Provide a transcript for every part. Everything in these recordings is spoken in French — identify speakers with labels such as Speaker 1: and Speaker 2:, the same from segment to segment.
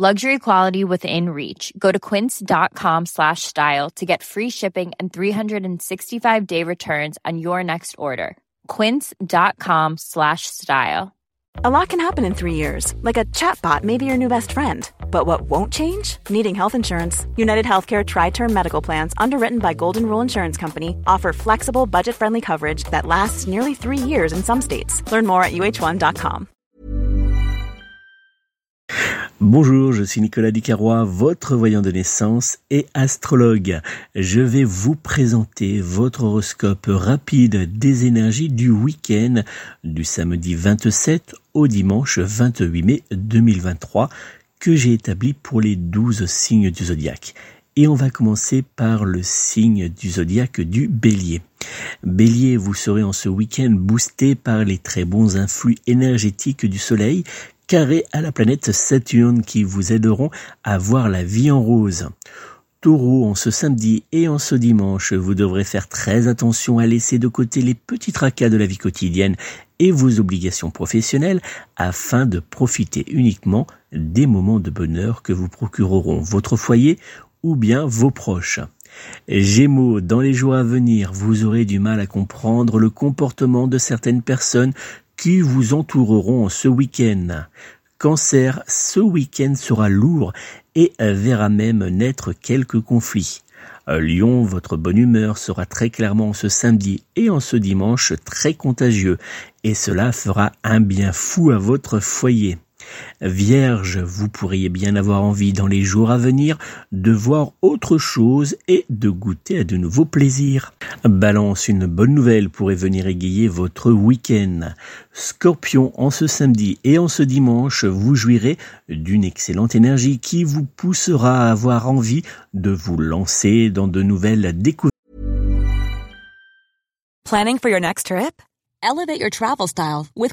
Speaker 1: Luxury quality within reach. Go to quince.com slash style to get free shipping and 365 day returns on your next order. Quince.com slash style.
Speaker 2: A lot can happen in three years, like a chatbot may be your new best friend. But what won't change? Needing health insurance. United Healthcare Tri Term Medical Plans, underwritten by Golden Rule Insurance Company, offer flexible, budget friendly coverage that lasts nearly three years in some states. Learn more at uh1.com.
Speaker 3: Bonjour, je suis Nicolas Ducarrois, votre voyant de naissance et astrologue. Je vais vous présenter votre horoscope rapide des énergies du week-end du samedi 27 au dimanche 28 mai 2023 que j'ai établi pour les 12 signes du zodiaque. Et on va commencer par le signe du zodiaque du bélier. Bélier, vous serez en ce week-end boosté par les très bons influx énergétiques du soleil carré à la planète Saturne qui vous aideront à voir la vie en rose. Taureau, en ce samedi et en ce dimanche, vous devrez faire très attention à laisser de côté les petits tracas de la vie quotidienne et vos obligations professionnelles afin de profiter uniquement des moments de bonheur que vous procureront votre foyer ou bien vos proches. Gémeaux, dans les jours à venir, vous aurez du mal à comprendre le comportement de certaines personnes qui vous entoureront ce week-end. Cancer, ce week-end sera lourd et verra même naître quelques conflits. Lyon, votre bonne humeur sera très clairement ce samedi et en ce dimanche très contagieux, et cela fera un bien fou à votre foyer. Vierge, vous pourriez bien avoir envie dans les jours à venir de voir autre chose et de goûter à de nouveaux plaisirs. Balance, une bonne nouvelle pourrait venir égayer votre week-end. Scorpion, en ce samedi et en ce dimanche, vous jouirez d'une excellente énergie qui vous poussera à avoir envie de vous lancer dans de nouvelles découvertes.
Speaker 2: Planning for your next trip?
Speaker 4: Elevate your travel style with.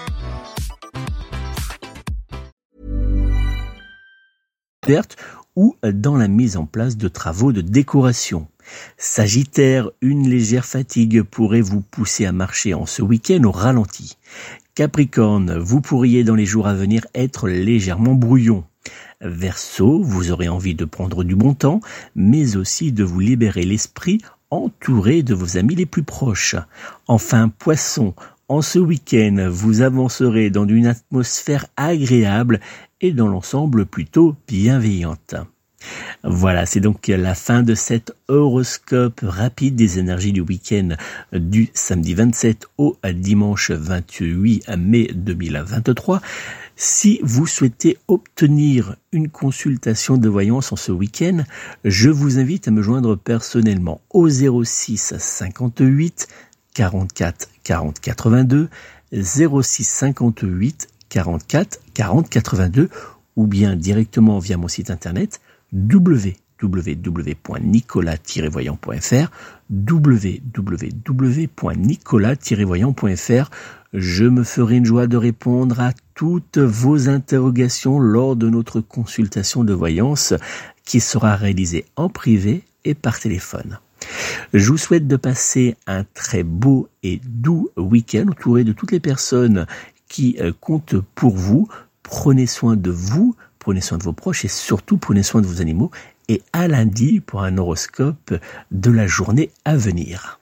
Speaker 3: Ou dans la mise en place de travaux de décoration. Sagittaire, une légère fatigue pourrait vous pousser à marcher en ce week-end au ralenti. Capricorne, vous pourriez dans les jours à venir être légèrement brouillon. Verseau, vous aurez envie de prendre du bon temps, mais aussi de vous libérer l'esprit entouré de vos amis les plus proches. Enfin, Poisson, en ce week-end, vous avancerez dans une atmosphère agréable et dans l'ensemble plutôt bienveillante. Voilà, c'est donc la fin de cet horoscope rapide des énergies du week-end du samedi 27 au dimanche 28 mai 2023. Si vous souhaitez obtenir une consultation de voyance en ce week-end, je vous invite à me joindre personnellement au 06 58 44 40 82 06 58 44 40 82 ou bien directement via mon site internet www.nicolas-voyant.fr www.nicolas-voyant.fr Je me ferai une joie de répondre à toutes vos interrogations lors de notre consultation de voyance qui sera réalisée en privé et par téléphone. Je vous souhaite de passer un très beau et doux week-end entouré de toutes les personnes qui euh, comptent pour vous. Prenez soin de vous, prenez soin de vos proches et surtout prenez soin de vos animaux. Et à lundi pour un horoscope de la journée à venir.